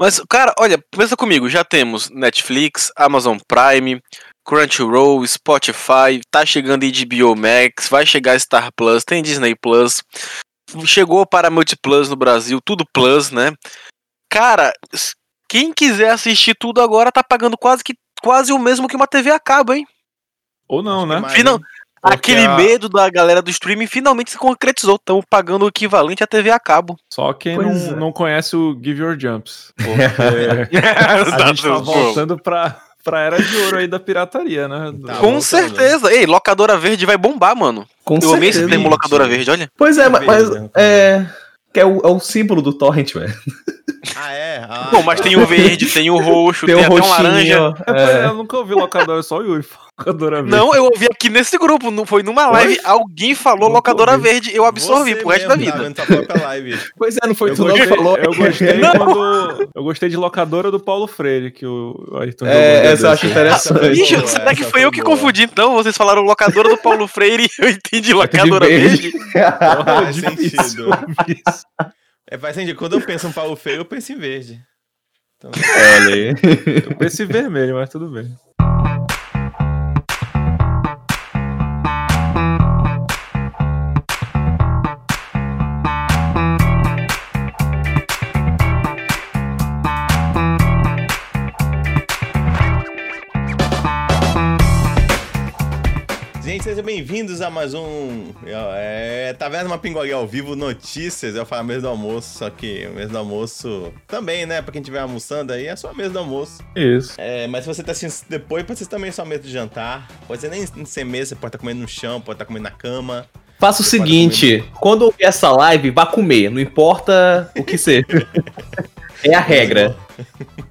Mas, cara, olha, pensa comigo, já temos Netflix, Amazon Prime, Crunchyroll, Spotify, tá chegando HBO Max, vai chegar Star Plus, tem Disney Plus, chegou para Multiplus no Brasil, tudo Plus, né? Cara, quem quiser assistir tudo agora tá pagando quase que quase o mesmo que uma TV a cabo, hein? Ou não, né? Final, aquele a... medo da galera do streaming finalmente se concretizou. Estão pagando o equivalente à TV a cabo. Só quem não, é. não conhece o Give Your Jumps. Porque a gente tá voltando pra, pra era de ouro aí da pirataria, né? Tá Com voltando. certeza. Ei, locadora verde vai bombar, mano. Com Eu amei esse termo locadora verde, olha. Pois é, mas, mas é, que é o, é o símbolo do torrent, velho. Ah, é? Ah, Bom, mas tem o verde, tem o roxo, tem, tem o até um laranja. É. Eu nunca ouvi locadora, só o Yuri locadora verde. Não, eu ouvi aqui nesse grupo, não foi numa live, Oi? alguém falou não locadora ouvi. verde, eu absorvi Você pro resto da vida. Tá live. pois é, não foi eu tu gostei, não que falou. Eu gostei não. quando. Eu gostei de locadora do Paulo Freire, que o Ayrton É, essa eu acho interessante. Ixi, será que foi eu que boa. confundi então? Vocês falaram locadora do Paulo Freire e eu entendi locadora verde. Faz sentido. É, faz sentido. Quando eu penso em Paulo Feio, eu penso em verde. Então... Olha aí. Eu penso em vermelho, mas tudo bem. Sejam bem-vindos a mais um é, Taverna Uma Pingolinha ao vivo, notícias. Eu falo mesa do almoço, só que mesa do almoço também, né? Pra quem estiver almoçando aí, é só a mesa do almoço. Isso. É, mas se você tá assistindo depois, pode ser também só mesa de jantar. Pode ser nem sem mesa, você pode estar tá comendo no chão, pode estar tá comendo na cama. Faça o seguinte, quando ouvir essa live, vá comer, não importa o que seja. é a regra.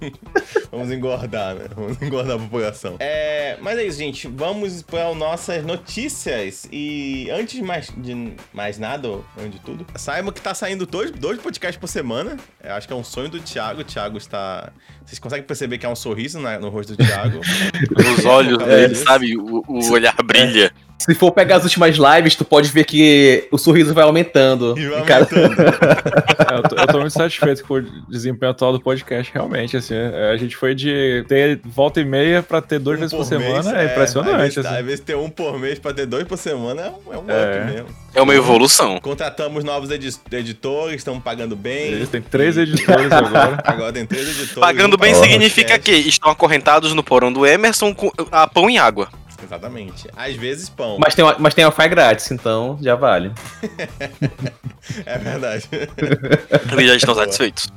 vamos engordar, né? Vamos engordar a população. É, mas é isso, gente. Vamos para nossas notícias. E antes de mais, de mais nada, antes de tudo, saiba que tá saindo dois, dois podcasts por semana. Eu acho que é um sonho do Thiago. O Thiago está. Vocês conseguem perceber que há um sorriso na, no rosto do Thiago? Os olhos dele, sabe? O, o olhar brilha. Se for pegar as últimas lives, tu pode ver que o sorriso vai aumentando. E vai aumentando. É, eu, tô, eu, tô, muito satisfeito com o desempenho atual do podcast, realmente, assim. É, a gente foi de ter volta e meia pra ter dois um vezes por, por semana, é, é impressionante. Às vezes, assim. às vezes ter um por mês pra ter dois por semana é um, é um é. up mesmo. É uma evolução. Contratamos novos edi editores, estão pagando bem. Tem três editores agora. Agora tem três editores. Pagando bem significa que estão acorrentados no porão do Emerson com a pão e água. Exatamente. Às vezes pão. Mas tem, mas tem Wi-Fi grátis, então já vale. é verdade. Eles já estão satisfeitos.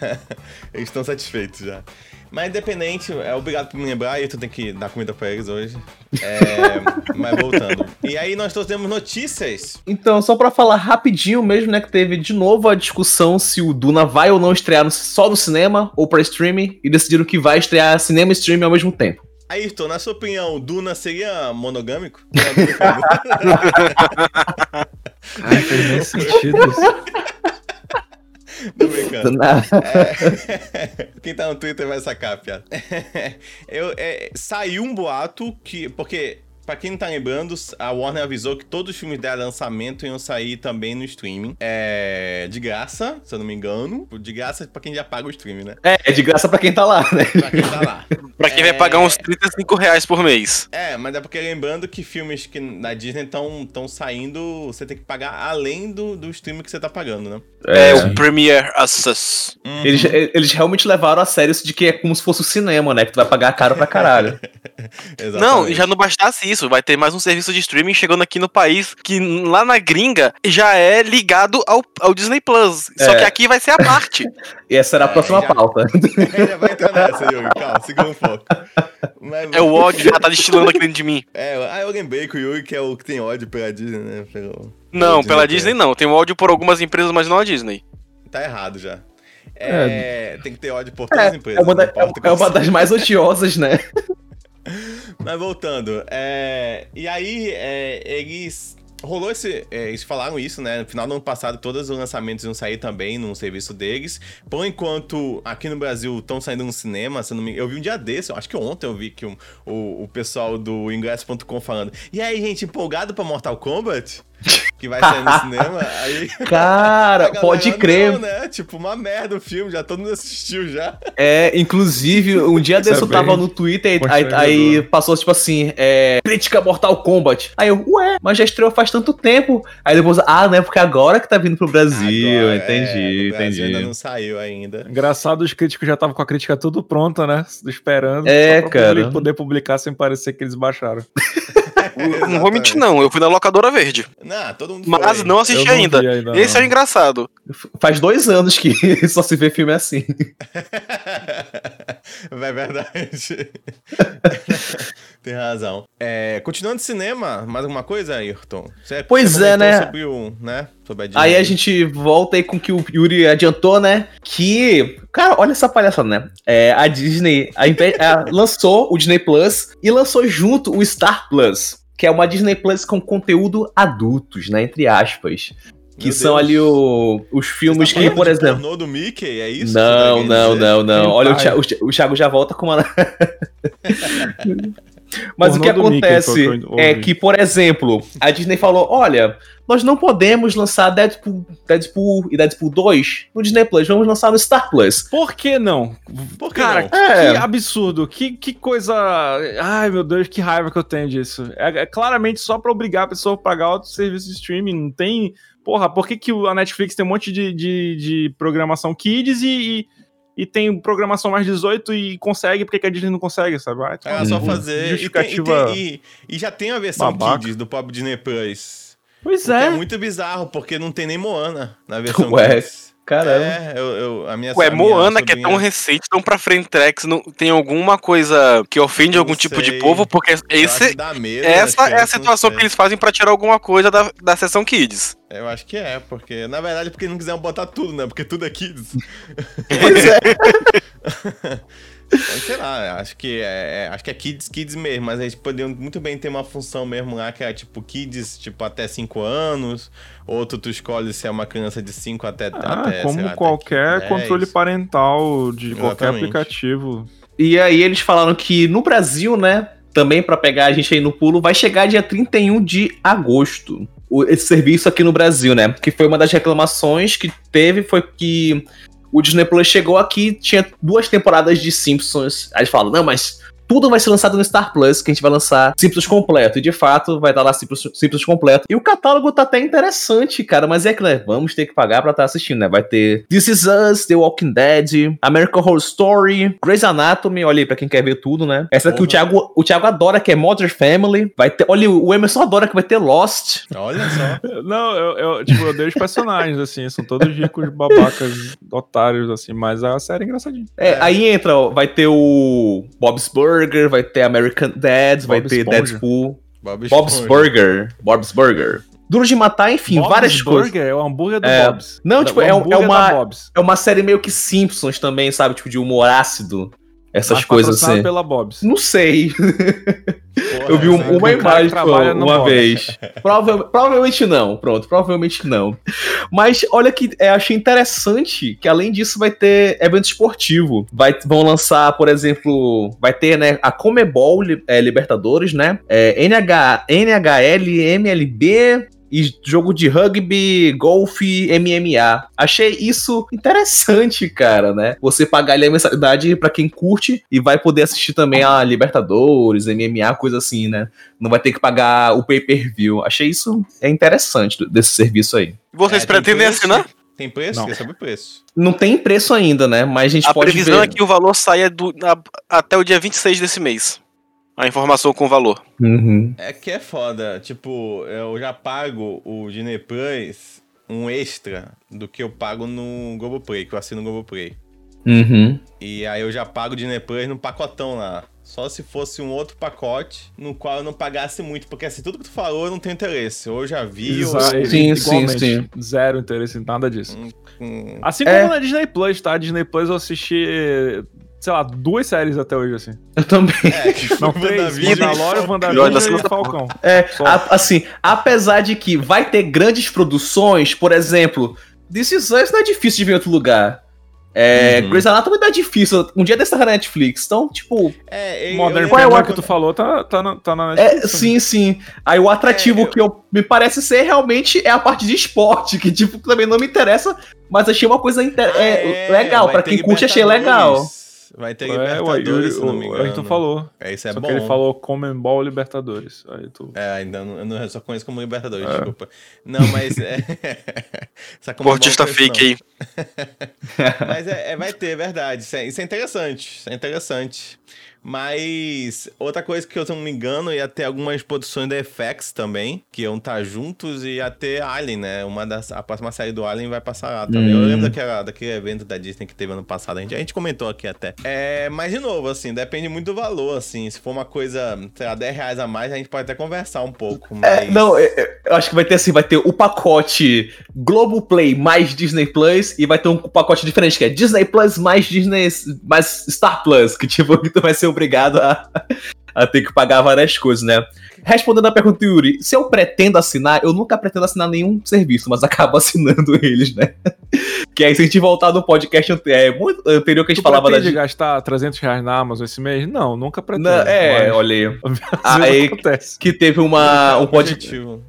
eles estão satisfeitos já. Mas independente, é obrigado por me lembrar e tu tem que dar comida pra eles hoje. É, mas voltando. E aí nós trouxemos notícias. Então, só pra falar rapidinho mesmo, né, que teve de novo a discussão se o Duna vai ou não estrear no, só no cinema ou pra streaming e decidiram que vai estrear cinema e streaming ao mesmo tempo. Ayrton, na sua opinião, Duna seria monogâmico? Ai, faz nem sentido Tô brincando. É... Quem tá no Twitter vai sacar, piada. Eu, é, saiu um boato que. Porque Pra quem não tá lembrando, a Warner avisou que todos os filmes dela lançamento iam sair também no streaming. É. De graça, se eu não me engano. De graça pra quem já paga o streaming, né? É, é de graça pra quem tá lá, né? Pra quem tá lá. pra quem é... vai pagar uns 35 reais por mês. É, mas é porque lembrando que filmes que da Disney estão saindo, você tem que pagar além do, do streaming que você tá pagando, né? É, é o Premier Access. Uhum. Eles, eles realmente levaram a sério isso de que é como se fosse o cinema, né? Que tu vai pagar caro pra caralho. não, já não bastasse isso isso. Vai ter mais um serviço de streaming chegando aqui no país que lá na gringa já é ligado ao, ao Disney Plus. É. Só que aqui vai ser a parte. e essa será a é, próxima já, pauta. já vai entrar nessa, Yuri. Calma, segura um foco. Mas, é o ódio já tá destilando aqui dentro de mim. É, ah, eu lembrei que o Yuri que é o que tem ódio pela Disney, né? Pelo, não, pela Disney, Disney não. Tem ódio por algumas empresas, mas não a Disney. Tá errado já. É, é, tem que ter ódio por todas é, as empresas. É uma, da, é uma das mais odiosas, né? Mas voltando, é... e aí é, eles rolou esse. É, eles falaram isso, né? No final do ano passado, todos os lançamentos iam sair também no serviço deles. Por enquanto, aqui no Brasil estão saindo no cinema. Se eu, não me... eu vi um dia desse, acho que ontem eu vi que o, o, o pessoal do ingresso.com falando. E aí, gente, empolgado pra Mortal Kombat? Que vai sair no cinema, aí. Cara, pode crer. Não, né? Tipo, uma merda o filme, já todo mundo assistiu já. É, inclusive, um dia desse é eu tava no Twitter, aí, aí, passou tipo assim, é, crítica Mortal Kombat. Aí eu, ué, mas já estreou faz tanto tempo. Aí depois, ah, né, porque agora que tá vindo pro Brasil, agora, entendi, é, entendi. ainda não saiu ainda. Engraçado, os críticos já estavam com a crítica tudo pronta, né? Esperando. É, cara. Poder publicar sem parecer que eles baixaram. não vou mentir, não. Eu fui na locadora verde. Não, todo mundo Mas foi. não assisti não ainda. ainda. Esse não. é engraçado. Faz dois anos que só se vê filme assim. é verdade. Tem razão. É, continuando de cinema, mais alguma coisa, Ayrton? Você pois é, né? Sobre o, né? Sobre a aí a gente volta aí com o que o Yuri adiantou, né? Que, cara, olha essa palhaçada, né? É, a Disney a, a, lançou o Disney Plus e lançou junto o Star Plus, que é uma Disney Plus com conteúdo adultos, né? Entre aspas. Que Meu são Deus. ali o, os filmes tá que, por exemplo. do Mickey, é isso? Não, não, não, não. Olha, o Thiago, o Thiago já volta com uma. Mas o que acontece Mickey, é que, por exemplo, a Disney falou: olha, nós não podemos lançar Deadpool, Deadpool e Deadpool 2 no Disney Plus, vamos lançar no Star Plus. Por que não? Por que Cara, não? É. que absurdo, que, que coisa. Ai meu Deus, que raiva que eu tenho disso. É, é claramente só pra obrigar a pessoa a pagar outro serviço de streaming, não tem. Porra, por que, que a Netflix tem um monte de, de, de programação kids e, e e tem programação mais 18 e consegue, porque a Disney não consegue, sabe? Ah, é só fazer. Justificativa... E, tem, e, tem, e, e, já tem a versão Babaca. Kids do Pop Disney Plus. Pois é. É muito bizarro, porque não tem nem Moana na versão Ué. Kids. Caramba. É, eu, eu, a minha Ué, a Moana, minha que é tão recente, tão pra frente Trex, não, tem alguma coisa que ofende não algum sei. tipo de povo? Porque esse, medo, essa é a situação que eles fazem pra tirar alguma coisa da, da sessão Kids. Eu acho que é, porque, na verdade, porque não quiseram botar tudo, né? Porque tudo é Kids. pois é. sei lá, acho que é, é, acho que é Kids Kids mesmo, mas eles poderiam muito bem ter uma função mesmo lá que é tipo Kids, tipo até 5 anos, outro tu escolhe se é uma criança de 5 até, ah, até como lá, qualquer até controle parental de Exatamente. qualquer aplicativo. E aí eles falaram que no Brasil, né, também para pegar a gente aí no pulo, vai chegar dia 31 de agosto. Esse serviço aqui no Brasil, né? Que foi uma das reclamações que teve, foi que o Disney Plus chegou aqui, tinha duas temporadas de Simpsons. Aí eles falam, não, mas tudo vai ser lançado no Star Plus, que a gente vai lançar Simpsons completo. E de fato, vai estar lá Simpsons, Simpsons completo. E o catálogo tá até interessante, cara. Mas é que, né, vamos ter que pagar pra estar tá assistindo, né? Vai ter This Is Us, The Walking Dead, American Horror Story, Grey's Anatomy, olha aí, pra quem quer ver tudo, né? Essa aqui o Thiago, o Thiago adora, que é Modern Family. Vai ter, olha, o Emerson adora que vai ter Lost. Olha só. Não, eu, eu, tipo, eu dei os personagens, assim, são todos ricos, babacas, otários, assim, mas a série é engraçadinha. É, é. aí entra, ó, vai ter o Bob's Burger, Burger, vai ter American Dads, Bob vai ter Esponja. Deadpool. Bob Bob's Burger. Bob's Burger. Duro de matar, enfim, Bob's várias Burger coisas. É o hambúrguer do é, Bob's. Não, tipo, é, é, uma, é uma série meio que Simpsons também, sabe? Tipo, de humor ácido. Essas Mas coisas assim. pela Bob's. Não sei. Porra, eu vi um, uma imagem uma vez. Prova, provavelmente não. Pronto, provavelmente não. Mas olha que é, achei interessante que além disso vai ter evento esportivo. Vai, vão lançar, por exemplo, vai ter né, a Comebol é, Libertadores, né? É, NH, NHL, MLB, e jogo de rugby, golfe, MMA. Achei isso interessante, cara, né? Você pagar ali a mensalidade para quem curte e vai poder assistir também a Libertadores, MMA, coisa assim, né? Não vai ter que pagar o pay-per-view. Achei isso é interessante desse serviço aí. Vocês é, pretendem assinar? Tem preço? Não. Quer saber preço? Não tem preço ainda, né? Mas a gente a pode previsão é que o valor saia do, na, até o dia 26 desse mês a informação com valor. Uhum. É que é foda. Tipo, eu já pago o Disney Plus um extra do que eu pago no Globoplay, que eu assino no Globoplay. Uhum. E aí eu já pago o Disney Plus no pacotão lá. Só se fosse um outro pacote no qual eu não pagasse muito, porque assim, tudo que tu falou eu não tenho interesse. Ou eu já vi, Exato. ou... Sim, sim, sim. Zero interesse em nada disso. Hum, hum. Assim como é. na Disney Plus, tá? Disney Plus eu assisti sei lá, duas séries até hoje, assim. Eu também. É, não, três. Mandalorian, WandaVision e Falcão. É, a, assim, apesar de que vai ter grandes produções, por exemplo, This Is Us não é difícil de ver em outro lugar. É, uhum. Grey's Anatomy tá difícil. Um dia desse tá na Netflix. Então, tipo. É, Modern Family é o que tu falou tá, tá, na, tá na Netflix. É, sim, sim. Aí o atrativo é, eu... que eu, me parece ser realmente é a parte de esporte, que, tipo, também não me interessa, mas achei uma coisa inter... ah, é, é, legal. Pra quem curte, achei legal. Vai ter Libertadores, é, o, se não me engano. O Ayrton falou. É, isso é só bom. que ele falou Comembol Libertadores. Aí tu... É, ainda não, eu não, só conheço como Libertadores, é. desculpa. Não, mas... É... Portista fake aí. mas é, é, vai ter, é verdade. Isso é, isso é interessante. Isso é interessante. Mas outra coisa que eu não me engano, ia ter algumas produções da FX também, que iam estar juntos, e ia ter Alien, né? Uma das, a próxima série do Alien vai passar lá também. Hum. Eu lembro daquela, daquele evento da Disney que teve ano passado, a gente, a gente comentou aqui até. É, mas de novo, assim, depende muito do valor, assim. Se for uma coisa, sei lá, 10 reais a mais, a gente pode até conversar um pouco. É, mas... É, não, eu acho que vai ter assim, vai ter o pacote Globoplay mais Disney Plus, e vai ter um pacote diferente, que é Disney Plus mais Disney mais Star Plus, que tipo, vai ser obrigado a, a ter que pagar várias coisas, né? Respondendo a pergunta, Yuri, se eu pretendo assinar, eu nunca pretendo assinar nenhum serviço, mas acabo assinando eles, né? que aí, se a gente voltar no podcast é, muito anterior que a gente tu falava da. de gastar 300 reais na Amazon esse mês? Não, nunca pretendo. Não, é, olha aí. aí que teve uma. Um pod,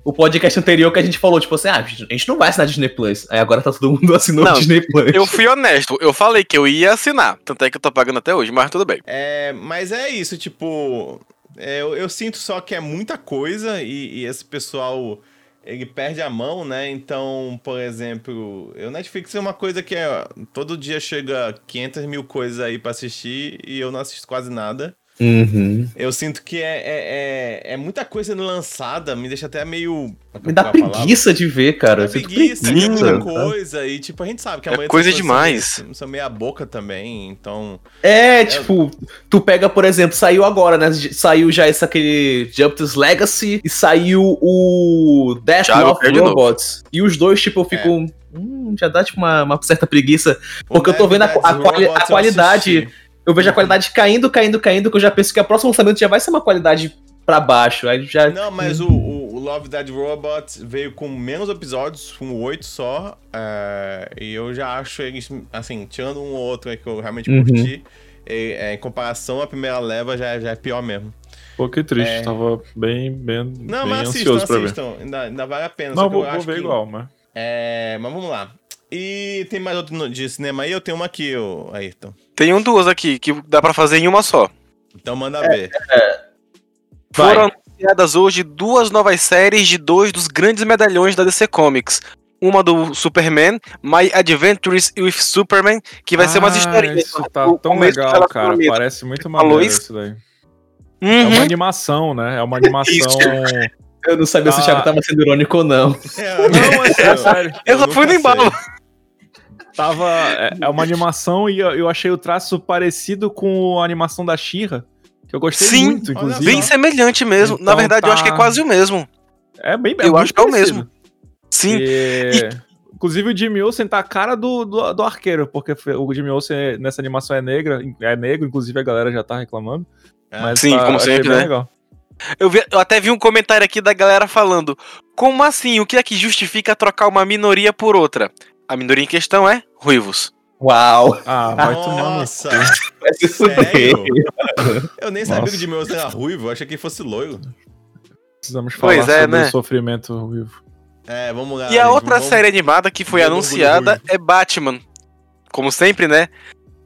o podcast anterior que a gente falou, tipo assim, ah, a gente não vai assinar Disney Plus. Aí agora tá todo mundo assinando Disney Plus. Eu fui honesto, eu falei que eu ia assinar. Tanto é que eu tô pagando até hoje, mas tudo bem. É, mas é isso, tipo. É, eu, eu, sinto só que é muita coisa e, e, esse pessoal ele perde a mão, né? Então, por exemplo, o Netflix é uma coisa que é, todo dia chega 500 mil coisas aí para assistir e eu não assisto quase nada. Uhum. Eu sinto que é, é, é, é, muita coisa lançada, me deixa até meio. Me dá preguiça de ver, cara. É preguiça, preguiça, é muita coisa. E, tipo, a gente sabe que a é coisa demais. São meia boca também, então. É, é, tipo, tu pega, por exemplo, saiu agora, né? Saiu já esse aquele Jumpers Legacy e saiu o Death of Robots. E os dois, tipo, eu fico. É. Hum, já dá, tipo, uma, uma certa preguiça. Porque eu tô vendo a, a, quali a qualidade eu vejo a qualidade caindo, caindo, caindo, que eu já penso que o próximo lançamento já vai ser uma qualidade para baixo. Aí já... Não, mas o, o, Love Dead Robots veio com menos episódios, com oito só. É, e eu já acho eles, assim, tirando um ou outro aí que eu realmente uhum. curti, e, é, em comparação, a primeira leva já, já é pior mesmo. Pô, que triste, é... tava bem, bem, não, bem mas assistam, assistam, ainda, ainda, vale a pena. Não, vou, vou ver que... igual, mas... É, mas vamos lá. E tem mais outro de cinema aí? Eu tenho uma aqui, Ayrton. Tenho duas aqui, que dá para fazer em uma só. Então manda é, ver. É. Foram anunciadas hoje duas novas séries de dois dos grandes medalhões da DC Comics. Uma do Superman, My Adventures with Superman, que vai ah, ser umas historinhas. Isso tá tão legal, cara. Parece muito maneiro isso daí. Uhum. É uma animação, né? É uma animação. Eu não sabia ah. se o Thiago tava sendo irônico ou não. É, não, é sério. Eu, eu só fui no embalo. Tava. É, é, uma animação e eu, eu, achei o traço parecido com a animação da Shira. Que eu gostei Sim, muito, inclusive. Bem semelhante mesmo. Então, Na verdade, tá... eu acho que é quase o mesmo. É bem é Eu acho que é o mesmo. Sim. E... E... Inclusive o Jimmy Olsen tá a cara do, do, do, arqueiro, porque o Jimmy Olsen nessa animação é negra, é negro, inclusive a galera já tá reclamando. É. Mas Sim, tá, como sempre, né? Legal. Eu, vi, eu até vi um comentário aqui da galera falando: Como assim? O que é que justifica trocar uma minoria por outra? A minoria em questão é ruivos. Uau! Ah, vai Nossa! Sério? Eu nem sabia Nossa. que o Olsen era ruivo, eu achei que fosse loiro. Precisamos falar pois é, sobre né? o sofrimento ruivo. É, vamos lá. E a outra vamos... série animada que foi anunciada é Batman. Como sempre, né?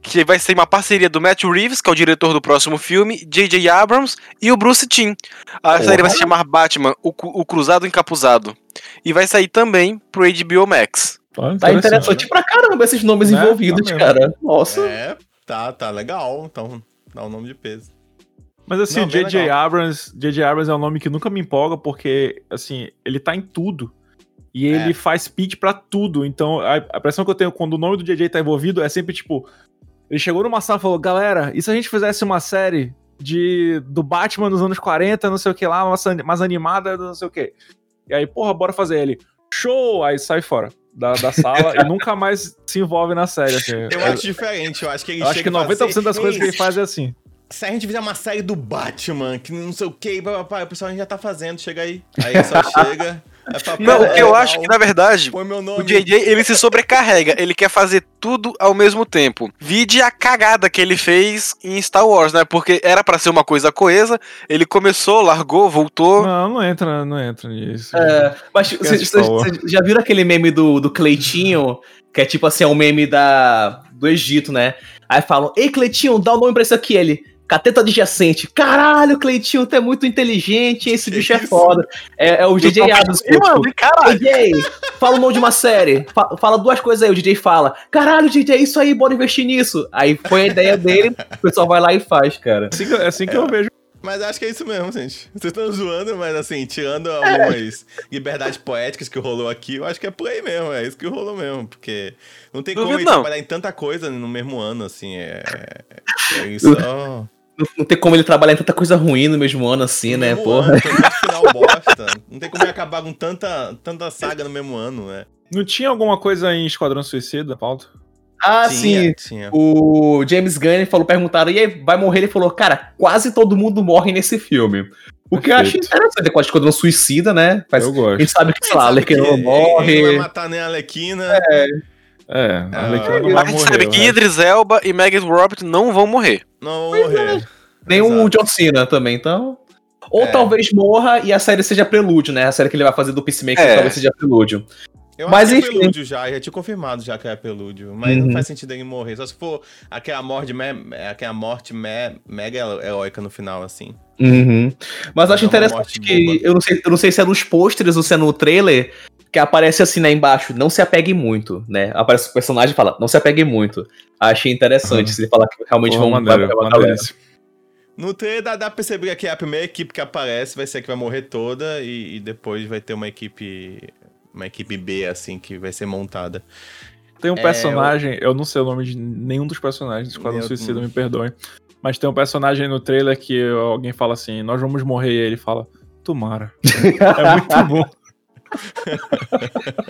que vai ser uma parceria do Matt Reeves, que é o diretor do próximo filme, J.J. Abrams e o Bruce Timm. A série vai se chamar Batman, o, o Cruzado Encapuzado. E vai sair também pro HBO Max. Ah, tá interessante pra caramba esses nomes é, envolvidos, tá cara. Nossa. É, tá, tá legal. Então, dá um nome de peso. Mas assim, J.J. Abrams, J.J. Abrams é um nome que nunca me empolga, porque, assim, ele tá em tudo. E ele é. faz pitch para tudo. Então, a, a impressão que eu tenho quando o nome do JJ tá envolvido é sempre tipo, ele chegou numa sala e falou: Galera, e se a gente fizesse uma série de do Batman dos anos 40, não sei o que lá, mais, mais animada, não sei o que. E aí, porra, bora fazer ele. Show! Aí sai fora da, da sala e nunca mais se envolve na série. Assim. Eu acho diferente, eu acho que ele eu acho que 90% das coisas que ele faz é assim. Se a gente fizer uma série do Batman, que não sei o que, o pessoal já tá fazendo, chega aí. Aí só chega. É não, eu acho que, na verdade, o JJ, ele se sobrecarrega. Ele quer fazer tudo ao mesmo tempo. Vide a cagada que ele fez em Star Wars, né? Porque era para ser uma coisa coesa, ele começou, largou, voltou. Não, não entra, não entra nisso. É, mas vocês já viram aquele meme do, do Cleitinho? Que é tipo assim, é um meme da, do Egito, né? Aí falam, ei Cleitinho, dá o um nome pra isso aqui. Ele, Cateta adjacente. Caralho, Cleitinho, tu é muito inteligente, esse que bicho é isso? é foda. É, é o DJ Adams. Mano, caralho. DJ, fala o nome de uma série. Fala, fala, duas coisas aí, o DJ fala. Caralho, DJ, isso aí, bora investir nisso. Aí foi a ideia dele, o pessoal vai lá e faz, cara. Assim que, é assim que é. eu vejo. Mas acho que é isso mesmo, gente. Vocês estão zoando, mas assim, tirando algumas é. liberdades poéticas que rolou aqui, eu acho que é por aí mesmo, é isso que rolou mesmo, porque não tem como ele trabalhar em tanta coisa no mesmo ano, assim, é, é isso. Não, não tem como ele trabalhar em tanta coisa ruim no mesmo ano, assim, no né, porra. Ano, final bosta. Não tem como ele acabar com tanta, tanta saga no mesmo ano, né. Não tinha alguma coisa em Esquadrão Suicida, Paulo? Ah, tinha, sim. Tinha. O James Gunn falou, perguntaram, e aí, vai morrer? Ele falou, cara, quase todo mundo morre nesse filme. O que Perfeito. eu acho interessante, quase quando suicida, né? Mas eu gosto. A gente sabe que, sei lá, a Arlequina não morre. Ele não vai matar nem a Arlequina. É. É, a Arlequina não vai morrer. A gente sabe que né? Idris Elba e Megan Robert não vão morrer. Não vão morrer. É. Nem Exato. o John Cena também, então... Ou é. talvez morra e a série seja prelúdio, né? A série que ele vai fazer do Peacemaker é. talvez seja prelúdio. Eu mas acho que é Pelúdio já, já tinha confirmado já que é Pelúdio, mas uhum. não faz sentido ele morrer, só se for aquela morte, me, aquela morte me, mega heróica no final, assim. Uhum. Mas eu acho é interessante que, eu não, sei, eu não sei se é nos pôsteres ou se é no trailer, que aparece assim, né, embaixo, não se apegue muito, né, aparece o personagem e fala, não se apegue muito. Achei interessante uhum. se ele falar que realmente vão mandar no trailer dá, dá pra perceber que é a primeira equipe que aparece vai ser a que vai morrer toda e, e depois vai ter uma equipe uma equipe B, assim, que vai ser montada. Tem um é, personagem, eu... eu... não sei o nome de nenhum dos personagens do Esquadrão Suicida, me perdoe. Mas tem um personagem no trailer que alguém fala assim: Nós vamos morrer. E ele fala: Tomara. é muito bom.